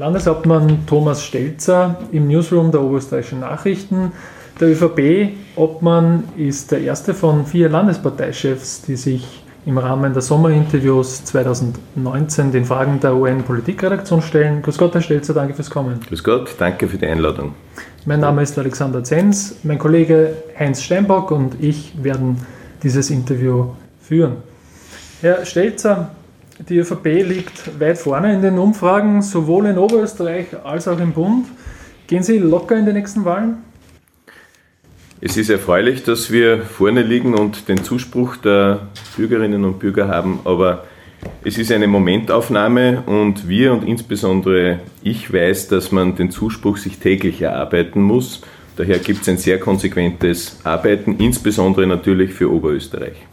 Landeshauptmann Thomas Stelzer im Newsroom der Oberösterreichischen Nachrichten. Der ÖVP-Obmann ist der erste von vier Landesparteichefs, die sich im Rahmen der Sommerinterviews 2019 den Fragen der UN-Politikredaktion stellen. Grüß Gott, Herr Stelzer, danke fürs Kommen. Grüß Gott, danke für die Einladung. Mein Name ist Alexander Zenz, mein Kollege Heinz Steinbock und ich werden dieses Interview führen. Herr Stelzer, die ÖVP liegt weit vorne in den Umfragen, sowohl in Oberösterreich als auch im Bund. Gehen Sie locker in die nächsten Wahlen? Es ist erfreulich, dass wir vorne liegen und den Zuspruch der Bürgerinnen und Bürger haben, aber es ist eine Momentaufnahme und wir und insbesondere ich weiß, dass man den Zuspruch sich täglich erarbeiten muss. Daher gibt es ein sehr konsequentes Arbeiten, insbesondere natürlich für Oberösterreich.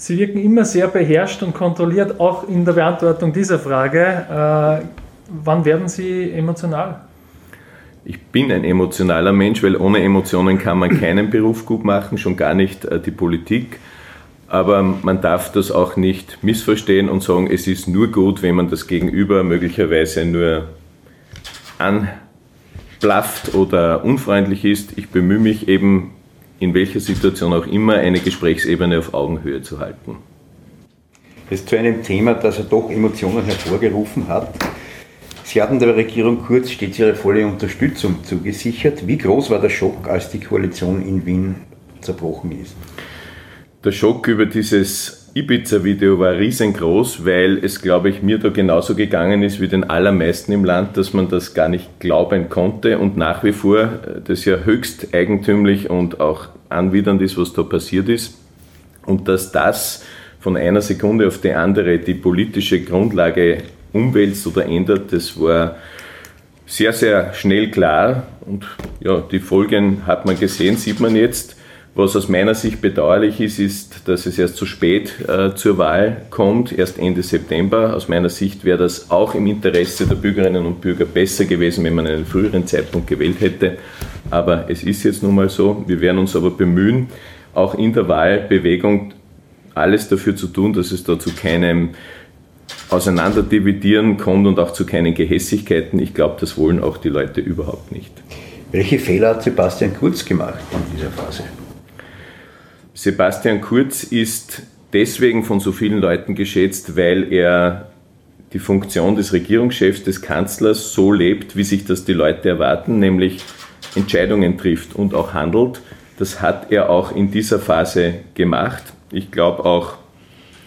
Sie wirken immer sehr beherrscht und kontrolliert, auch in der Beantwortung dieser Frage. Äh, wann werden Sie emotional? Ich bin ein emotionaler Mensch, weil ohne Emotionen kann man keinen Beruf gut machen, schon gar nicht äh, die Politik. Aber man darf das auch nicht missverstehen und sagen, es ist nur gut, wenn man das Gegenüber möglicherweise nur anblafft oder unfreundlich ist. Ich bemühe mich eben in welcher Situation auch immer eine Gesprächsebene auf Augenhöhe zu halten. Jetzt zu einem Thema, das ja doch Emotionen hervorgerufen hat. Sie hatten der Regierung kurz stets Ihre volle Unterstützung zugesichert. Wie groß war der Schock, als die Koalition in Wien zerbrochen ist? Der Schock über dieses Ibiza-Video war riesengroß, weil es, glaube ich, mir da genauso gegangen ist wie den allermeisten im Land, dass man das gar nicht glauben konnte und nach wie vor äh, das ja höchst eigentümlich und auch anwidernd ist, was da passiert ist. Und dass das von einer Sekunde auf die andere die politische Grundlage umwälzt oder ändert, das war sehr, sehr schnell klar. Und ja, die Folgen hat man gesehen, sieht man jetzt. Was aus meiner Sicht bedauerlich ist, ist, dass es erst zu spät äh, zur Wahl kommt, erst Ende September. Aus meiner Sicht wäre das auch im Interesse der Bürgerinnen und Bürger besser gewesen, wenn man einen früheren Zeitpunkt gewählt hätte. Aber es ist jetzt nun mal so. Wir werden uns aber bemühen, auch in der Wahlbewegung alles dafür zu tun, dass es da zu keinem Auseinanderdividieren kommt und auch zu keinen Gehässigkeiten. Ich glaube, das wollen auch die Leute überhaupt nicht. Welche Fehler hat Sebastian Kurz gemacht in dieser Phase? Sebastian Kurz ist deswegen von so vielen Leuten geschätzt, weil er die Funktion des Regierungschefs, des Kanzlers so lebt, wie sich das die Leute erwarten, nämlich Entscheidungen trifft und auch handelt. Das hat er auch in dieser Phase gemacht. Ich glaube auch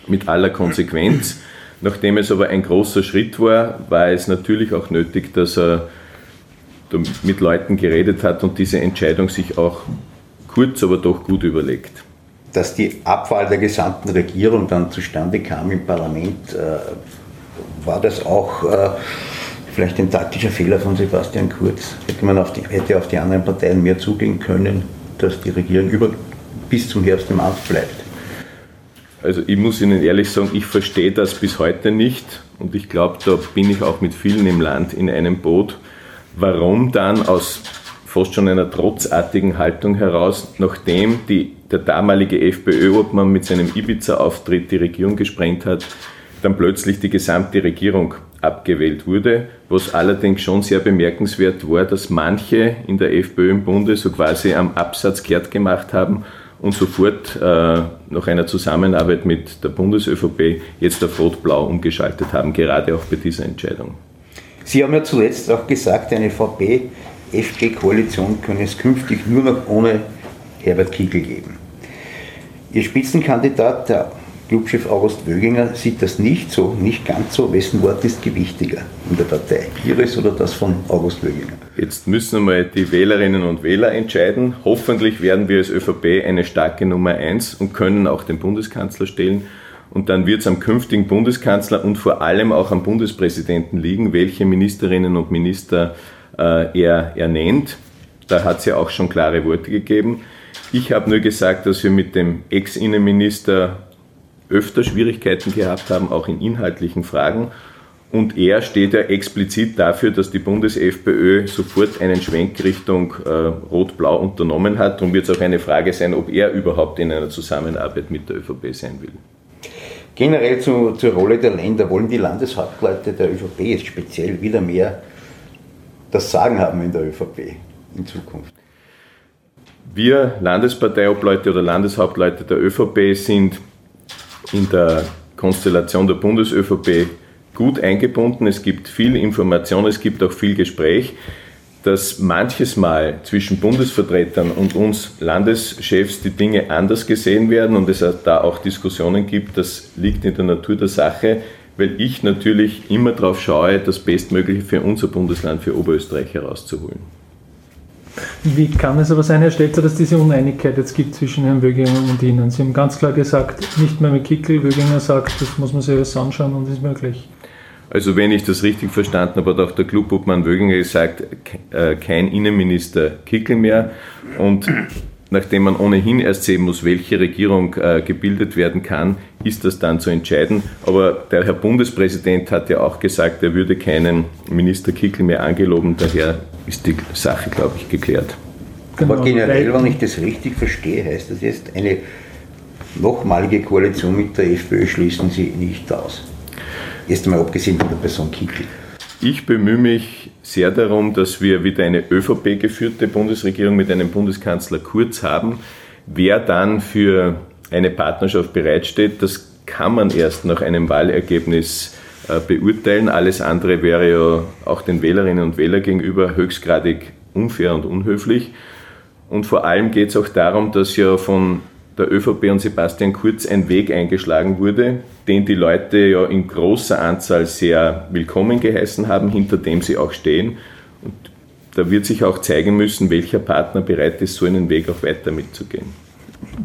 mit aller Konsequenz. Nachdem es aber ein großer Schritt war, war es natürlich auch nötig, dass er mit Leuten geredet hat und diese Entscheidung sich auch kurz, aber doch gut überlegt. Dass die Abwahl der gesamten Regierung dann zustande kam im Parlament, äh, war das auch äh, vielleicht ein taktischer Fehler von Sebastian Kurz? Hätte man auf die, hätte auf die anderen Parteien mehr zugehen können, dass die Regierung über, bis zum Herbst im Amt bleibt? Also ich muss Ihnen ehrlich sagen, ich verstehe das bis heute nicht und ich glaube, da bin ich auch mit vielen im Land in einem Boot. Warum dann aus fast schon einer trotzartigen Haltung heraus, nachdem die, der damalige FPÖ-Obmann mit seinem Ibiza-Auftritt die Regierung gesprengt hat, dann plötzlich die gesamte Regierung abgewählt wurde, was allerdings schon sehr bemerkenswert war, dass manche in der FPÖ im Bunde so quasi am Absatz kehrt gemacht haben und sofort äh, nach einer Zusammenarbeit mit der Bundes-ÖVP jetzt auf Rot-Blau umgeschaltet haben, gerade auch bei dieser Entscheidung. Sie haben ja zuletzt auch gesagt, eine VP-FG-Koalition könne es künftig nur noch ohne Herbert Kickl geben. Ihr Spitzenkandidat, der Clubchef August Wöginger sieht das nicht so, nicht ganz so. Wessen Wort ist gewichtiger in der Partei? Ihres oder das von August Wöginger? Jetzt müssen einmal die Wählerinnen und Wähler entscheiden. Hoffentlich werden wir als ÖVP eine starke Nummer eins und können auch den Bundeskanzler stellen. Und dann wird es am künftigen Bundeskanzler und vor allem auch am Bundespräsidenten liegen, welche Ministerinnen und Minister äh, er, er nennt. Da hat es ja auch schon klare Worte gegeben. Ich habe nur gesagt, dass wir mit dem Ex-Innenminister öfter Schwierigkeiten gehabt haben, auch in inhaltlichen Fragen. Und er steht ja explizit dafür, dass die Bundes-FPÖ sofort einen Schwenk Richtung äh, Rot-Blau unternommen hat. Darum wird es auch eine Frage sein, ob er überhaupt in einer Zusammenarbeit mit der ÖVP sein will. Generell zu, zur Rolle der Länder wollen die Landeshauptleute der ÖVP jetzt speziell wieder mehr das Sagen haben in der ÖVP in Zukunft. Wir Landesparteiobleute oder Landeshauptleute der ÖVP sind in der Konstellation der Bundes-ÖVP gut eingebunden. Es gibt viel Information, es gibt auch viel Gespräch. Dass manches Mal zwischen Bundesvertretern und uns Landeschefs die Dinge anders gesehen werden und es da auch Diskussionen gibt, das liegt in der Natur der Sache, weil ich natürlich immer darauf schaue, das Bestmögliche für unser Bundesland, für Oberösterreich herauszuholen. Wie kann es aber sein, Herr Stelzer, dass diese Uneinigkeit jetzt gibt zwischen Herrn Wöginger und Ihnen? Sie haben ganz klar gesagt, nicht mehr mit Kickel. Wöginger sagt, das muss man sich alles anschauen und ist möglich. Also wenn ich das richtig verstanden habe, hat auch der Clubobmann Wöginger gesagt, äh, kein Innenminister Kickel mehr. Und nachdem man ohnehin erst sehen muss, welche Regierung äh, gebildet werden kann, ist das dann zu entscheiden. Aber der Herr Bundespräsident hat ja auch gesagt, er würde keinen Minister Kickel mehr angeloben. Daher ist die Sache, glaube ich, geklärt. Genau, Aber generell, wenn ich das richtig verstehe, heißt das jetzt, eine nochmalige Koalition mit der FPÖ schließen Sie nicht aus. Erst einmal abgesehen von der Person Kickel. Ich bemühe mich sehr darum, dass wir wieder eine ÖVP-geführte Bundesregierung mit einem Bundeskanzler Kurz haben. Wer dann für eine Partnerschaft bereitsteht, das kann man erst nach einem Wahlergebnis äh, beurteilen. Alles andere wäre ja auch den Wählerinnen und Wählern gegenüber höchstgradig unfair und unhöflich. Und vor allem geht es auch darum, dass ja von der ÖVP und Sebastian Kurz ein Weg eingeschlagen wurde, den die Leute ja in großer Anzahl sehr willkommen geheißen haben, hinter dem sie auch stehen. Und da wird sich auch zeigen müssen, welcher Partner bereit ist, so einen Weg auch weiter mitzugehen.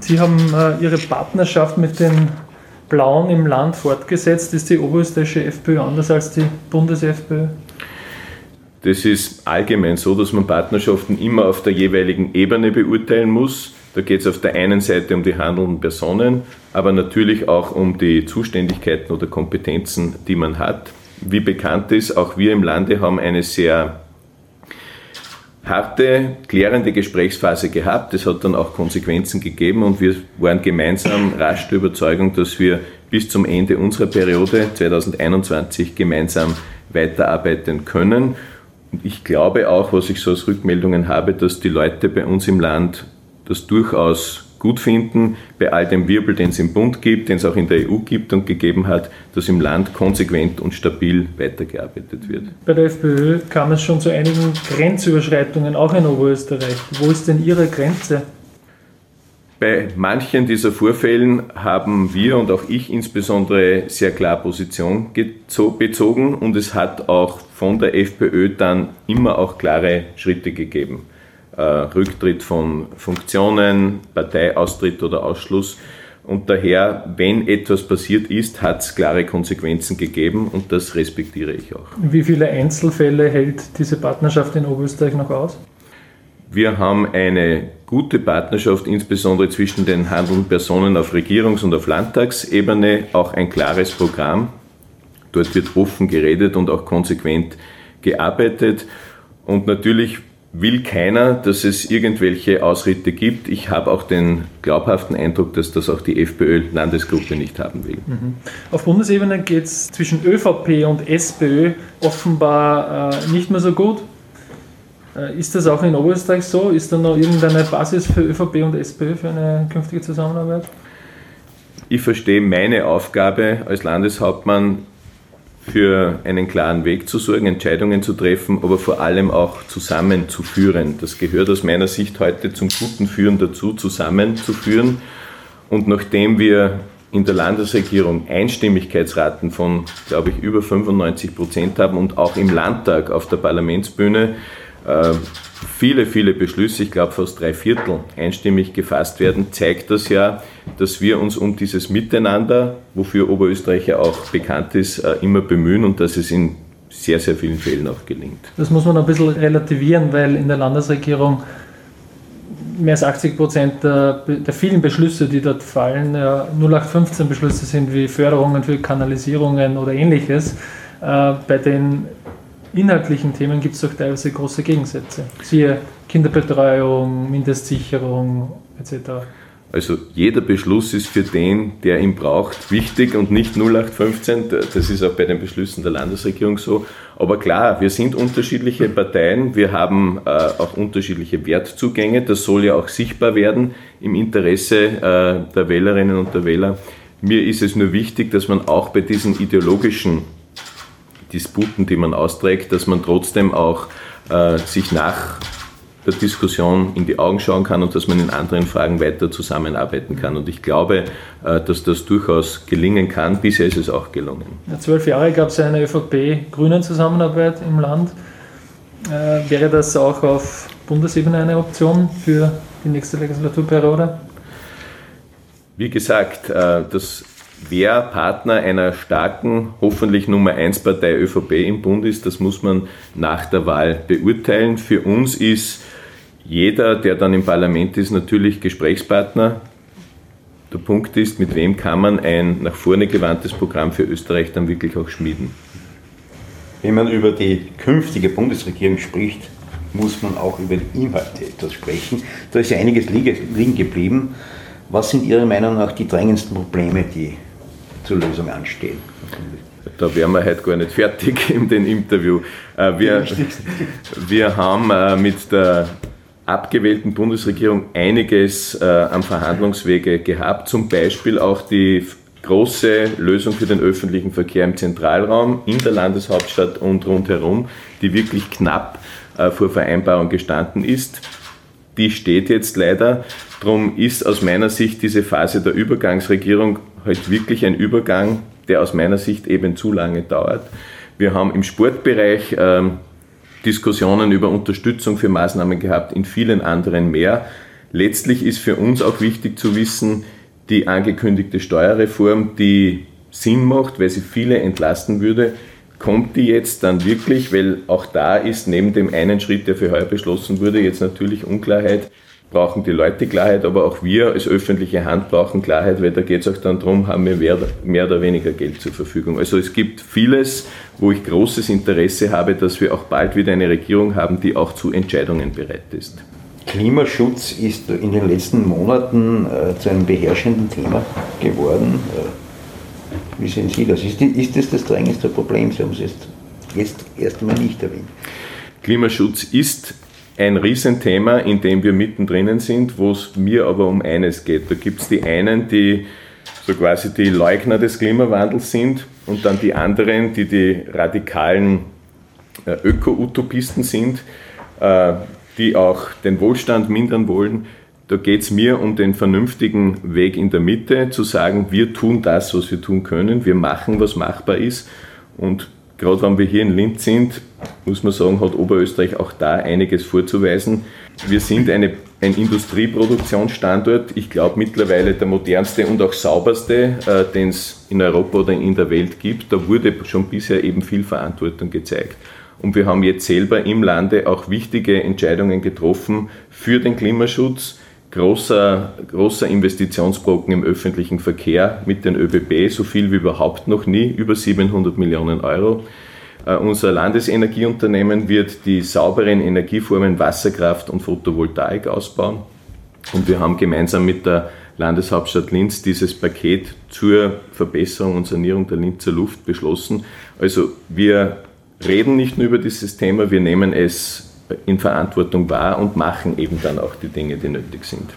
Sie haben äh, Ihre Partnerschaft mit den Blauen im Land fortgesetzt. Ist die oberösterreichische FPÖ anders als die Bundes-FPÖ? Das ist allgemein so, dass man Partnerschaften immer auf der jeweiligen Ebene beurteilen muss. Da geht es auf der einen Seite um die handelnden Personen, aber natürlich auch um die Zuständigkeiten oder Kompetenzen, die man hat. Wie bekannt ist, auch wir im Lande haben eine sehr harte, klärende Gesprächsphase gehabt. Es hat dann auch Konsequenzen gegeben und wir waren gemeinsam rasch der Überzeugung, dass wir bis zum Ende unserer Periode 2021 gemeinsam weiterarbeiten können. Und ich glaube auch, was ich so als Rückmeldungen habe, dass die Leute bei uns im Land das durchaus gut finden, bei all dem Wirbel, den es im Bund gibt, den es auch in der EU gibt und gegeben hat, dass im Land konsequent und stabil weitergearbeitet wird. Bei der FPÖ kam es schon zu einigen Grenzüberschreitungen, auch in Oberösterreich. Wo ist denn Ihre Grenze? Bei manchen dieser Vorfällen haben wir und auch ich insbesondere sehr klar Position bezogen und es hat auch von der FPÖ dann immer auch klare Schritte gegeben. Äh, Rücktritt von Funktionen, Parteiaustritt oder Ausschluss. Und daher, wenn etwas passiert ist, hat es klare Konsequenzen gegeben und das respektiere ich auch. Wie viele Einzelfälle hält diese Partnerschaft in Oberösterreich noch aus? Wir haben eine gute Partnerschaft, insbesondere zwischen den handelnden Personen auf Regierungs- und auf Landtagsebene, auch ein klares Programm. Dort wird offen geredet und auch konsequent gearbeitet. Und natürlich will keiner, dass es irgendwelche Ausritte gibt. Ich habe auch den glaubhaften Eindruck, dass das auch die FPÖ-Landesgruppe nicht haben will. Mhm. Auf Bundesebene geht es zwischen ÖVP und SPÖ offenbar äh, nicht mehr so gut. Äh, ist das auch in Oberösterreich so? Ist da noch irgendeine Basis für ÖVP und SPÖ für eine künftige Zusammenarbeit? Ich verstehe meine Aufgabe als Landeshauptmann für einen klaren Weg zu sorgen, Entscheidungen zu treffen, aber vor allem auch zusammenzuführen. Das gehört aus meiner Sicht heute zum guten Führen dazu, zusammenzuführen. Und nachdem wir in der Landesregierung Einstimmigkeitsraten von, glaube ich, über 95 Prozent haben und auch im Landtag auf der Parlamentsbühne äh, viele, viele Beschlüsse, ich glaube fast drei Viertel einstimmig gefasst werden, zeigt das ja, dass wir uns um dieses Miteinander, wofür Oberösterreich ja auch bekannt ist, äh, immer bemühen und dass es in sehr, sehr vielen Fällen auch gelingt. Das muss man ein bisschen relativieren, weil in der Landesregierung mehr als 80 Prozent der, der, vielen Beschlüsse, die dort fallen, ja, 0815 Beschlüsse sind wie Förderungen für Kanalisierungen oder ähnliches, äh, bei den inhaltlichen Themen gibt es doch teilweise große Gegensätze. Siehe Kinderbetreuung, Mindestsicherung etc. Also jeder Beschluss ist für den, der ihn braucht, wichtig und nicht 0815. Das ist auch bei den Beschlüssen der Landesregierung so. Aber klar, wir sind unterschiedliche Parteien, wir haben äh, auch unterschiedliche Wertzugänge. Das soll ja auch sichtbar werden im Interesse äh, der Wählerinnen und der Wähler. Mir ist es nur wichtig, dass man auch bei diesen ideologischen Disputen, die man austrägt, dass man trotzdem auch äh, sich nach der Diskussion in die Augen schauen kann und dass man in anderen Fragen weiter zusammenarbeiten kann. Und ich glaube, äh, dass das durchaus gelingen kann. Bisher ist es auch gelungen. Ja, zwölf Jahre gab es eine ÖVP-Grünen-Zusammenarbeit im Land. Äh, wäre das auch auf Bundesebene eine Option für die nächste Legislaturperiode? Wie gesagt, äh, das Wer Partner einer starken, hoffentlich Nummer 1 Partei ÖVP im Bund ist, das muss man nach der Wahl beurteilen. Für uns ist jeder, der dann im Parlament ist, natürlich Gesprächspartner. Der Punkt ist, mit wem kann man ein nach vorne gewandtes Programm für Österreich dann wirklich auch schmieden. Wenn man über die künftige Bundesregierung spricht, muss man auch über die Inhalte etwas sprechen. Da ist ja einiges liegen geblieben. Was sind Ihrer Meinung nach die drängendsten Probleme, die zur Lösung anstehen? Da wären wir heute gar nicht fertig in dem Interview. Äh, wir, wir haben äh, mit der abgewählten Bundesregierung einiges äh, am Verhandlungswege gehabt, zum Beispiel auch die große Lösung für den öffentlichen Verkehr im Zentralraum, in der Landeshauptstadt und rundherum, die wirklich knapp vor Vereinbarung gestanden ist. Die steht jetzt leider. Darum ist aus meiner Sicht diese Phase der Übergangsregierung halt wirklich ein Übergang, der aus meiner Sicht eben zu lange dauert. Wir haben im Sportbereich ähm, Diskussionen über Unterstützung für Maßnahmen gehabt, in vielen anderen mehr. Letztlich ist für uns auch wichtig zu wissen, die angekündigte Steuerreform, die Sinn macht, weil sie viele entlasten würde, kommt die jetzt dann wirklich, weil auch da ist neben dem einen Schritt, der für heuer beschlossen wurde, jetzt natürlich Unklarheit, brauchen die Leute Klarheit, aber auch wir als öffentliche Hand brauchen Klarheit, weil da geht es auch dann darum, haben wir mehr, mehr oder weniger Geld zur Verfügung. Also es gibt vieles, wo ich großes Interesse habe, dass wir auch bald wieder eine Regierung haben, die auch zu Entscheidungen bereit ist. Klimaschutz ist in den letzten Monaten äh, zu einem beherrschenden Thema geworden. Äh, wie sehen Sie das? Ist, ist das das drängendste Problem? Sie haben es jetzt, jetzt erst einmal nicht erwähnt. Klimaschutz ist ein Riesenthema, in dem wir mittendrin sind, wo es mir aber um eines geht. Da gibt es die einen, die so quasi die Leugner des Klimawandels sind und dann die anderen, die die radikalen äh, Öko-Utopisten sind, äh, die auch den Wohlstand mindern wollen. Da geht es mir um den vernünftigen Weg in der Mitte, zu sagen, wir tun das, was wir tun können, wir machen, was machbar ist und gerade wenn wir hier in Linz sind, muss man sagen, hat Oberösterreich auch da einiges vorzuweisen. Wir sind eine, ein Industrieproduktionsstandort, ich glaube mittlerweile der modernste und auch sauberste, äh, den es in Europa oder in der Welt gibt. Da wurde schon bisher eben viel Verantwortung gezeigt. Und wir haben jetzt selber im Lande auch wichtige Entscheidungen getroffen für den Klimaschutz, großer, großer Investitionsbrocken im öffentlichen Verkehr mit den ÖBB, so viel wie überhaupt noch nie, über 700 Millionen Euro. Uh, unser Landesenergieunternehmen wird die sauberen Energieformen Wasserkraft und Photovoltaik ausbauen. Und wir haben gemeinsam mit der Landeshauptstadt Linz dieses Paket zur Verbesserung und Sanierung der Linzer Luft beschlossen. Also wir reden nicht nur über dieses Thema, wir nehmen es in Verantwortung wahr und machen eben dann auch die Dinge, die nötig sind.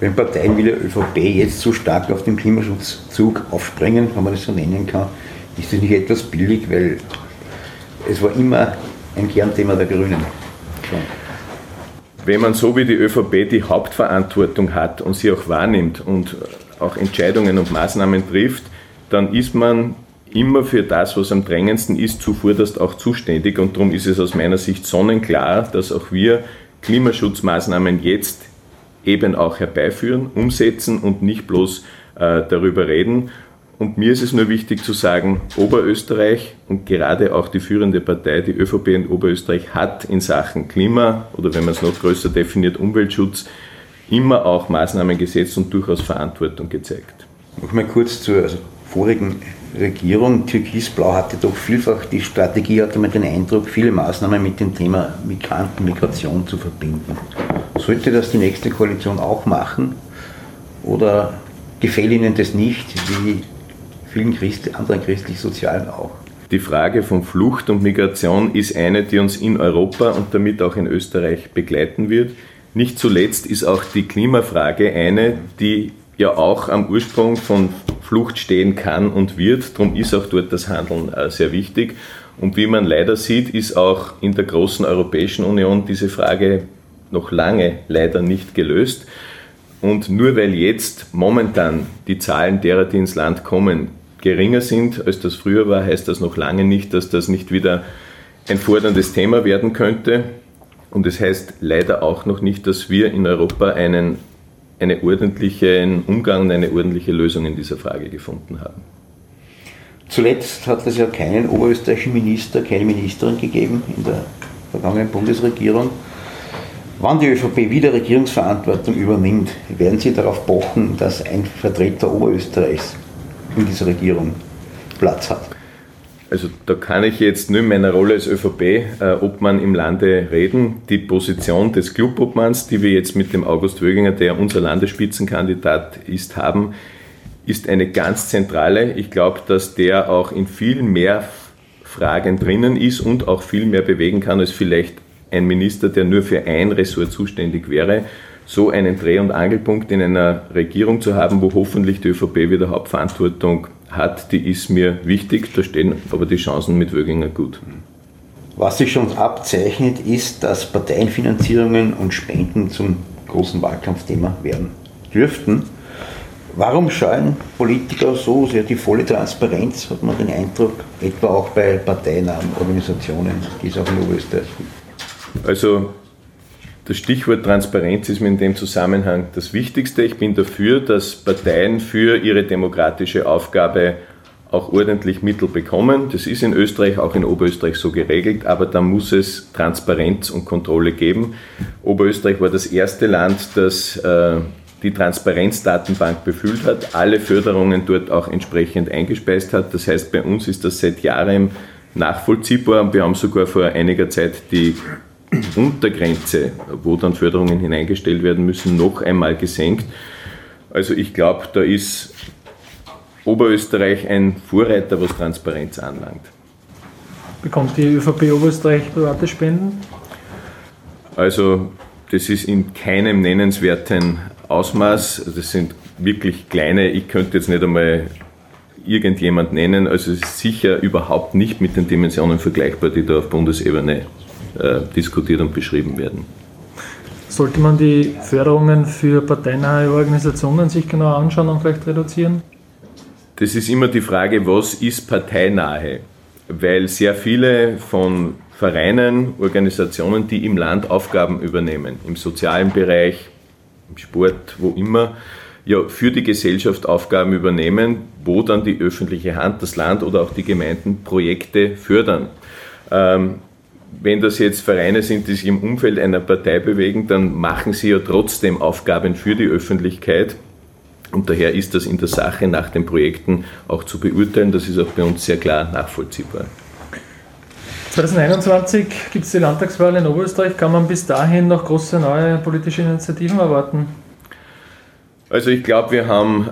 Wenn Parteien wie der ÖVP jetzt so stark auf den Klimaschutzzug aufspringen, wenn man das so nennen kann, ist das nicht etwas billig, weil es war immer ein Kernthema der Grünen. Schon. Wenn man so wie die ÖVP die Hauptverantwortung hat und sie auch wahrnimmt und auch Entscheidungen und Maßnahmen trifft, dann ist man immer für das, was am drängendsten ist, zuvorderst auch zuständig. Und darum ist es aus meiner Sicht sonnenklar, dass auch wir Klimaschutzmaßnahmen jetzt eben auch herbeiführen, umsetzen und nicht bloß äh, darüber reden. Und mir ist es nur wichtig zu sagen, Oberösterreich und gerade auch die führende Partei, die ÖVP in Oberösterreich, hat in Sachen Klima oder wenn man es noch größer definiert, Umweltschutz, immer auch Maßnahmen gesetzt und durchaus Verantwortung gezeigt. Noch mal kurz zur also vorigen Regierung, Türkisblau hatte doch vielfach die Strategie, hatte man den Eindruck, viele Maßnahmen mit dem Thema Migrantenmigration zu verbinden. Sollte das die nächste Koalition auch machen? oder gefällt Ihnen das nicht, wie vielen Christ anderen christlich-sozialen auch? Die Frage von Flucht und Migration ist eine, die uns in Europa und damit auch in Österreich begleiten wird. Nicht zuletzt ist auch die Klimafrage eine, die ja auch am Ursprung von Flucht stehen kann und wird. Darum ist auch dort das Handeln äh, sehr wichtig. Und wie man leider sieht, ist auch in der großen Europäischen Union diese Frage noch lange leider nicht gelöst. Und nur weil jetzt momentan die Zahlen derer, die ins Land kommen, geringer sind, als das früher war, heißt das noch lange nicht, dass das nicht wieder ein forderndes Thema werden könnte. Und es das heißt leider auch noch nicht, dass wir in Europa einen, einen ordentlichen Umgang und eine ordentliche Lösung in dieser Frage gefunden haben. Zuletzt hat es ja keinen oberösterreichischen Minister, keine Ministerin gegeben in der vergangenen Bundesregierung. Wann die ÖVP wieder Regierungsverantwortung übernimmt, werden Sie darauf pochen, dass ein Vertreter Oberösterreichs in dieser Regierung Platz hat? Also da kann ich jetzt nur in meiner Rolle als ÖVP-Obmann äh, im Lande reden. Die Position des Clubobmanns, die wir jetzt mit dem August Wöginger, der unser Landesspitzenkandidat ist, haben, ist eine ganz zentrale. Ich glaube, dass der auch in viel mehr Fragen drinnen ist und auch viel mehr bewegen kann als vielleicht ein Minister, der nur für ein Ressort zuständig wäre, so einen Dreh- und Angelpunkt in einer Regierung zu haben, wo hoffentlich die ÖVP wieder Hauptverantwortung hat, die ist mir wichtig. Da stehen aber die Chancen mit Wöginger gut. Was sich schon abzeichnet, ist, dass Parteienfinanzierungen und Spenden zum großen Wahlkampfthema werden dürften. Warum scheuen Politiker so sehr die volle Transparenz, hat man den Eindruck, etwa auch bei parteinahen Organisationen, die es auch in Oberösterreich gibt? Also das Stichwort Transparenz ist mir in dem Zusammenhang das Wichtigste. Ich bin dafür, dass Parteien für ihre demokratische Aufgabe auch ordentlich Mittel bekommen. Das ist in Österreich, auch in Oberösterreich so geregelt, aber da muss es Transparenz und Kontrolle geben. Oberösterreich war das erste Land, das äh, die Transparenzdatenbank befüllt hat, alle Förderungen dort auch entsprechend eingespeist hat. Das heißt, bei uns ist das seit Jahren nachvollziehbar. Wir haben sogar vor einiger Zeit die Untergrenze, wo dann Förderungen hineingestellt werden müssen, noch einmal gesenkt. Also ich glaube, da ist Oberösterreich ein Vorreiter, was Transparenz anlangt. Bekommt die ÖVP Oberösterreich private Spenden? Also das ist in keinem nennenswerten Ausmaß. Das sind wirklich kleine, ich könnte jetzt nicht einmal irgendjemand nennen. Also es ist sicher überhaupt nicht mit den Dimensionen vergleichbar, die da auf Bundesebene äh, diskutiert und beschrieben werden. Sollte man die Förderungen für parteinahe Organisationen sich genau anschauen und vielleicht reduzieren? Das ist immer die Frage, was ist parteinahe? Weil sehr viele von Vereinen, Organisationen, die im Land Aufgaben übernehmen, im sozialen Bereich, im Sport, wo immer, ja, für die Gesellschaft Aufgaben übernehmen, wo dann die öffentliche Hand, das Land oder auch die Gemeinden Projekte fördern. Ähm, wenn das jetzt Vereine sind, die sich im Umfeld einer Partei bewegen, dann machen sie ja trotzdem Aufgaben für die Öffentlichkeit. Und daher ist das in der Sache nach den Projekten auch zu beurteilen. Das ist auch bei uns sehr klar nachvollziehbar. 2021 gibt es die Landtagswahl in Oberösterreich. Kann man bis dahin noch große neue politische Initiativen erwarten? Also ich glaube, wir haben,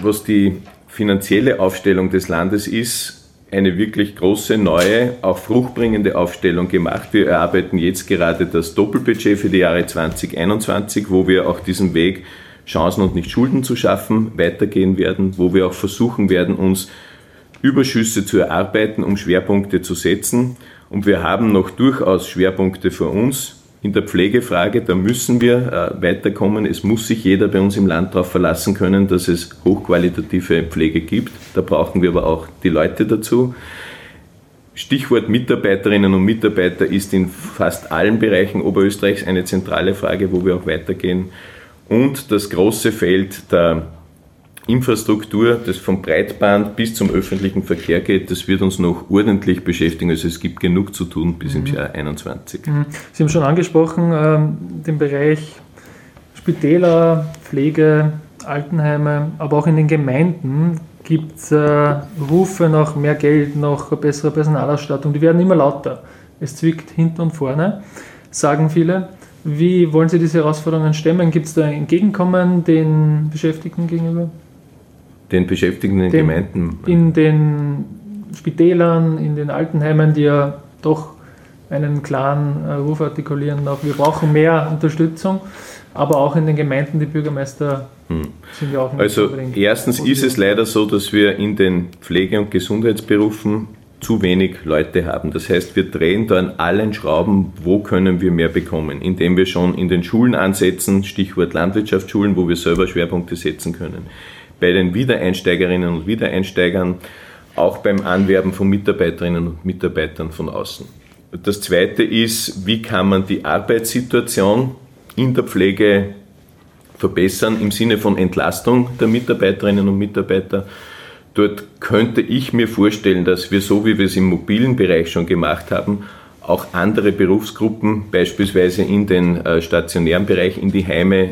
was die finanzielle Aufstellung des Landes ist, eine wirklich große, neue, auch fruchtbringende Aufstellung gemacht. Wir erarbeiten jetzt gerade das Doppelbudget für die Jahre 2021, wo wir auch diesen Weg Chancen und nicht Schulden zu schaffen weitergehen werden, wo wir auch versuchen werden, uns Überschüsse zu erarbeiten, um Schwerpunkte zu setzen. Und wir haben noch durchaus Schwerpunkte für uns, in der Pflegefrage, da müssen wir äh, weiterkommen. Es muss sich jeder bei uns im Land darauf verlassen können, dass es hochqualitative Pflege gibt. Da brauchen wir aber auch die Leute dazu. Stichwort Mitarbeiterinnen und Mitarbeiter ist in fast allen Bereichen Oberösterreichs eine zentrale Frage, wo wir auch weitergehen. Und das große Feld der Infrastruktur, das vom Breitband bis zum öffentlichen Verkehr geht, das wird uns noch ordentlich beschäftigen. Also es gibt genug zu tun bis mhm. im Jahr 2021. Mhm. Sie haben schon angesprochen, ähm, den Bereich Spitäler, Pflege, Altenheime, aber auch in den Gemeinden gibt es äh, Rufe nach mehr Geld, nach besserer Personalausstattung. Die werden immer lauter. Es zwickt hinten und vorne, sagen viele. Wie wollen Sie diese Herausforderungen stemmen? Gibt es da Entgegenkommen den Beschäftigten gegenüber? Den Beschäftigten in den Gemeinden? In den Spitälern, in den Altenheimen, die ja doch einen klaren äh, Ruf artikulieren, auch wir brauchen mehr Unterstützung, aber auch in den Gemeinden, die Bürgermeister hm. sind ja auch nicht Also erstens ist es leider so, dass wir in den Pflege- und Gesundheitsberufen zu wenig Leute haben. Das heißt, wir drehen da an allen Schrauben, wo können wir mehr bekommen, indem wir schon in den Schulen ansetzen, Stichwort Landwirtschaftsschulen, wo wir selber Schwerpunkte setzen können. Bei den Wiedereinsteigerinnen und Wiedereinsteigern, auch beim Anwerben von Mitarbeiterinnen und Mitarbeitern von außen. Das Zweite ist, wie kann man die Arbeitssituation in der Pflege verbessern im Sinne von Entlastung der Mitarbeiterinnen und Mitarbeiter. Dort könnte ich mir vorstellen, dass wir so wie wir es im mobilen Bereich schon gemacht haben, auch andere Berufsgruppen beispielsweise in den äh, stationären Bereich, in die Heime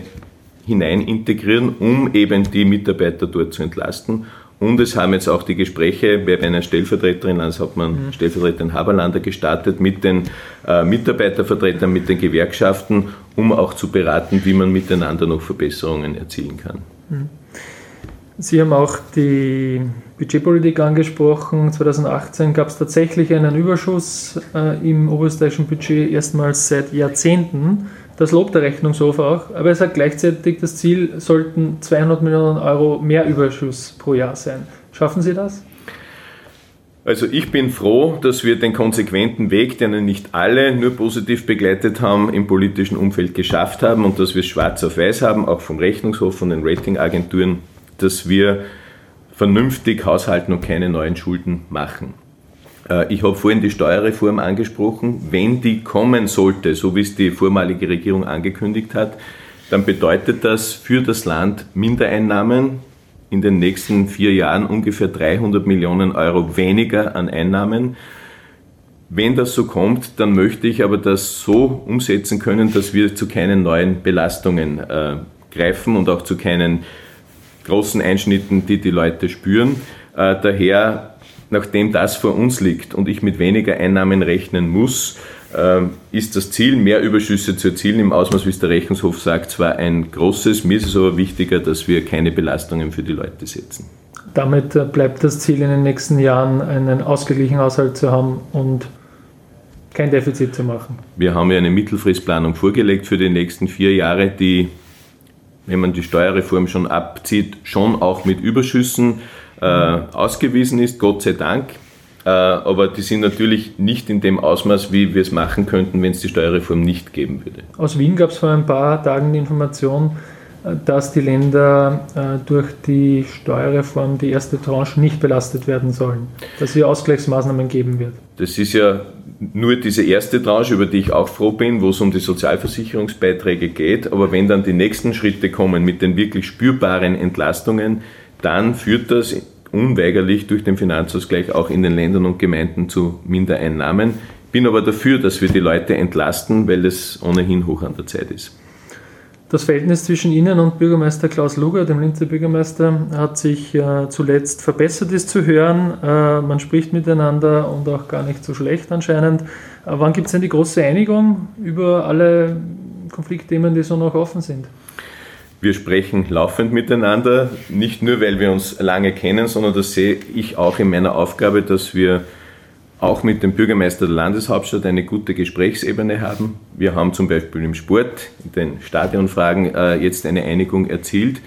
hinein integrieren, um eben die Mitarbeiter dort zu entlasten und es haben jetzt auch die Gespräche bei einer Stellvertreterin, Landeshauptmann, mhm. Stellvertreterin Haberlander gestartet mit den äh, Mitarbeitervertretern, mit den Gewerkschaften, um auch zu beraten, wie man miteinander noch Verbesserungen erzielen kann. Mhm. Sie haben auch die Budgetpolitik angesprochen. 2018 gab es tatsächlich einen Überschuss äh, im oberösterreichischen Budget erstmals seit Jahrzehnten. Das lobt der Rechnungshof auch, aber er sagt gleichzeitig, das Ziel sollten 200 Millionen Euro mehr Überschuss pro Jahr sein. Schaffen Sie das? Also ich bin froh, dass wir den konsequenten Weg, den nicht alle nur positiv begleitet haben, im politischen Umfeld geschafft haben und dass wir es schwarz auf weiß haben, auch vom Rechnungshof, von den Ratingagenturen, dass wir vernünftig haushalten und keine neuen Schulden machen. Äh, ich habe vorhin die Steuerreform angesprochen. Wenn die kommen sollte, so wie es die vormalige Regierung angekündigt hat, dann bedeutet das für das Land Mindereinnahmen in den nächsten vier Jahren ungefähr 300 Millionen Euro weniger an Einnahmen. Wenn das so kommt, dann möchte ich aber das so umsetzen können, dass wir zu keinen neuen Belastungen äh, greifen und auch zu keinen großen Einschnitten, die die Leute spüren. Äh, daher nachdem das vor uns liegt und ich mit weniger Einnahmen rechnen muss, ähm, ist das Ziel, mehr Überschüsse zu erzielen, im Ausmaß, wie es der Rechnungshof sagt, zwar ein großes, mir ist es aber wichtiger, dass wir keine Belastungen für die Leute setzen. Damit äh, bleibt das Ziel in den nächsten Jahren, einen ausgeglichenen Haushalt zu haben und kein Defizit zu machen. Wir haben ja eine Mittelfristplanung vorgelegt für die nächsten vier Jahre, die, wenn man die Steuerreform schon abzieht, schon auch mit Überschüssen äh, ausgewiesen ist, Gott sei Dank. Äh, aber die sind natürlich nicht in dem Ausmaß, wie wir es machen könnten, wenn es die Steuerreform nicht geben würde. Aus Wien gab es vor ein paar Tagen die Information, äh, dass die Länder äh, durch die Steuerreform die erste Tranche nicht belastet werden sollen, dass es hier Ausgleichsmaßnahmen geben wird. Das ist ja nur diese erste Tranche, über die ich auch froh bin, wo es um die Sozialversicherungsbeiträge geht. Aber wenn dann die nächsten Schritte kommen mit den wirklich spürbaren Entlastungen, dann führt das unweigerlich durch den Finanzausgleich auch in den Ländern und Gemeinden zu Mindereinnahmen. Bin aber dafür, dass wir die Leute entlasten, weil es ohnehin hoch an der Zeit ist. Das Verhältnis zwischen Ihnen und Bürgermeister Klaus Luger, dem Linzer Bürgermeister, hat sich äh, zuletzt verbessert, ist zu hören. Äh, man spricht miteinander und auch gar nicht so schlecht anscheinend. Äh, wann gibt es denn die große Einigung über alle Konfliktthemen, die so noch offen sind? Wir sprechen laufend miteinander, nicht nur, weil wir uns lange kennen, sondern das sehe ich auch in meiner Aufgabe, dass wir auch mit dem Bürgermeister der Landeshauptstadt eine gute Gesprächsebene haben. Wir haben zum Beispiel im Sport, in den Stadionfragen, äh, jetzt eine Einigung erzielt.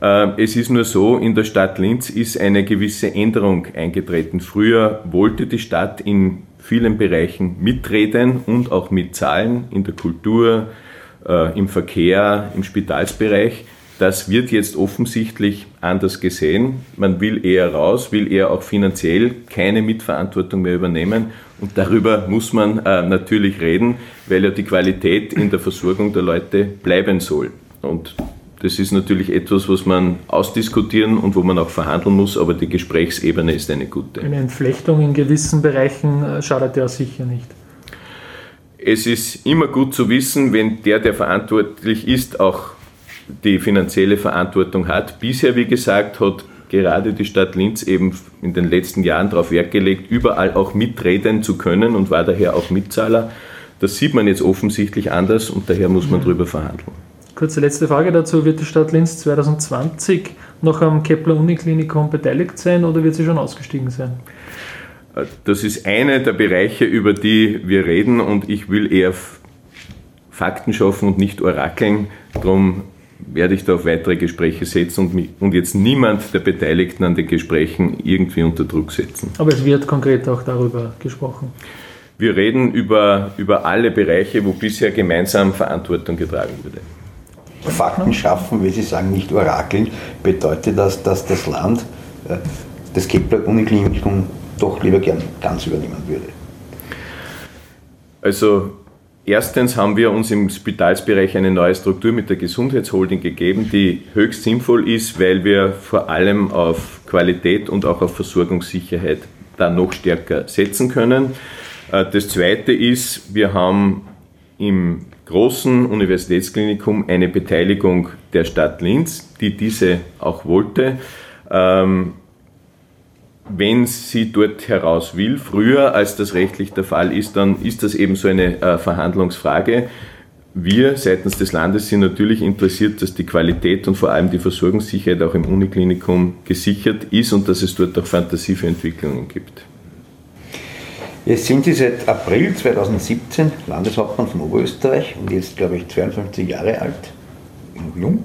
Äh, es ist nur so, in der Stadt Linz ist eine gewisse Änderung eingetreten. Früher wollte die Stadt in vielen Bereichen mitreden und auch mitzahlen, in der Kultur, äh, im Verkehr, im Spitalsbereich. Das wird jetzt offensichtlich anders gesehen. Man will eher raus, will eher auch finanziell keine Mitverantwortung mehr übernehmen. Und darüber muss man äh, natürlich reden, weil ja die Qualität in der Versorgung der Leute bleiben soll. Und das ist natürlich etwas, was man ausdiskutieren und wo man auch verhandeln muss, aber die Gesprächsebene ist eine gute. Eine Entflechtung in gewissen Bereichen äh, schadet ja sicher nicht es ist immer gut zu wissen, wenn der, der verantwortlich ist, auch die finanzielle Verantwortung hat. Bisher, wie gesagt, hat gerade die Stadt Linz eben in den letzten Jahren darauf Wert gelegt, überall auch mitreden zu können und war daher auch Mitzahler. Das sieht man jetzt offensichtlich anders und daher muss man mhm. darüber verhandeln. Kurze letzte Frage dazu. Wird die Stadt Linz 2020 noch am Kepler-Uniklinikum beteiligt sein oder wird sie schon ausgestiegen sein? Das ist einer der Bereiche, über die wir reden und ich will eher Fakten schaffen und nicht orakeln. Darum werde ich da auf weitere Gespräche setzen und, mich, und jetzt niemand der Beteiligten an den Gesprächen irgendwie unter Druck setzen. Aber es wird konkret auch darüber gesprochen. Wir reden über, über alle Bereiche, wo bisher gemeinsam Verantwortung getragen wurde. Fakten schaffen, wie Sie sagen, nicht orakeln, bedeutet das, dass das Land äh, das Kepler-Uniklinikum doch lieber gern ganz übernehmen würde? Also Erstens haben wir uns im Spitalsbereich eine neue Struktur mit der Gesundheitsholding gegeben, die höchst sinnvoll ist, weil wir vor allem auf Qualität und auch auf Versorgungssicherheit da noch stärker setzen können. Äh, das Zweite ist, wir haben im großen Universitätsklinikum eine Beteiligung der Stadt Linz, die diese auch wollte. Wenn sie dort heraus will, früher als das rechtlich der Fall ist, dann ist das eben so eine äh, Verhandlungsfrage. Wir seitens des Landes sind natürlich interessiert, dass die Qualität und vor allem die Versorgungssicherheit auch im Uniklinikum gesichert ist und dass es dort auch Fantasie für Entwicklungen gibt. Jetzt sind Sie seit April 2017 Landeshauptmann von Oberösterreich und jetzt, glaube ich, 52 Jahre alt, jung.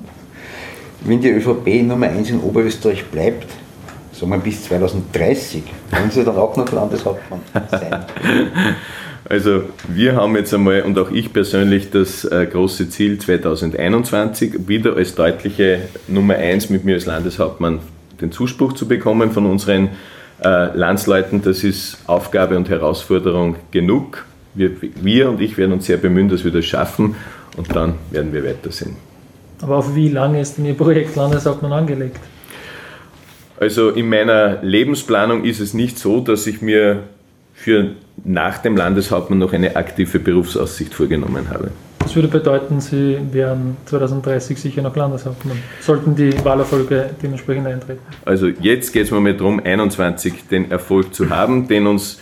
Wenn die ÖVP Nummer 1 in Oberösterreich bleibt, sagen wir bis 2030, wollen Sie dann auch noch Landeshauptmann sein? Also wir haben jetzt einmal und auch ich persönlich das äh, große Ziel 2021 wieder als deutliche Nummer 1 mit mir als Landeshauptmann den Zuspruch zu bekommen von unseren äh, Landsleuten. Das ist Aufgabe und Herausforderung genug. Wir, wir und ich werden uns sehr bemühen, dass wir das schaffen und dann werden wir weitersehen. Aber auf wie lange ist denn Ihr Projekt Landeshauptmann angelegt? Also in meiner Lebensplanung ist es nicht so, dass ich mir für nach dem Landeshauptmann noch eine aktive Berufsaussicht vorgenommen habe. Das würde bedeuten, Sie wären 2030 sicher noch Landeshauptmann. Sollten die Wahlerfolge dementsprechend eintreten? Also jetzt geht es mir mal darum, 21 den Erfolg zu haben, den uns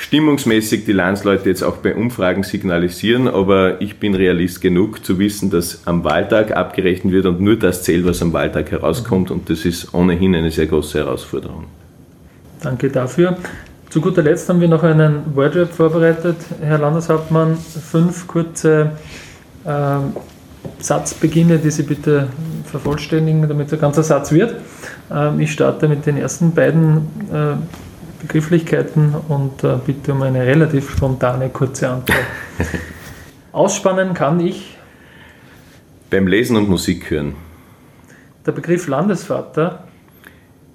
stimmungsmäßig die Landsleute jetzt auch bei Umfragen signalisieren, aber ich bin Realist genug zu wissen, dass am Wahltag abgerechnet wird und nur das zählt, was am Wahltag herauskommt und das ist ohnehin eine sehr große Herausforderung. Danke dafür. Zu guter Letzt haben wir noch einen Wordrap vorbereitet, Herr Landeshauptmann. Fünf kurze äh, Satzbeginne, die Sie bitte vervollständigen, damit der ganze Satz wird. Ähm, ich starte mit den ersten beiden äh, Begrifflichkeiten und äh, bitte um eine relativ spontane, kurze Antwort. Ausspannen kann ich. Beim Lesen und Musik hören. Der Begriff Landesvater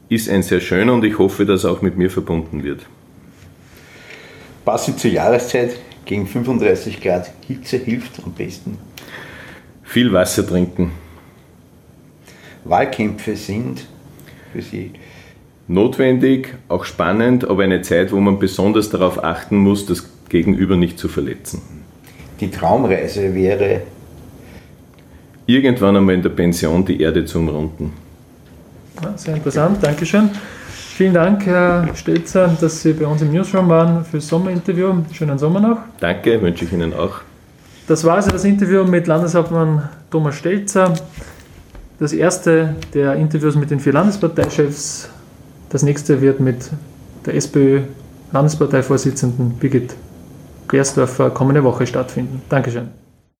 ist ein sehr schöner und ich hoffe, dass er auch mit mir verbunden wird. Passend zur Jahreszeit gegen 35 Grad Hitze hilft am besten. Viel Wasser trinken. Wahlkämpfe sind für Sie notwendig, auch spannend, aber eine Zeit, wo man besonders darauf achten muss, das Gegenüber nicht zu verletzen. Die Traumreise wäre irgendwann einmal in der Pension die Erde zu umrunden. Ja, sehr interessant, Dankeschön. Vielen Dank, Herr Stelzer, dass Sie bei uns im Newsroom waren für das Sommerinterview. Schönen Sommer noch. Danke, wünsche ich Ihnen auch. Das war also das Interview mit Landeshauptmann Thomas Stelzer. Das erste der Interviews mit den vier Landesparteichefs das nächste wird mit der SPÖ-Landesparteivorsitzenden Birgit Gersdorfer kommende Woche stattfinden. Dankeschön.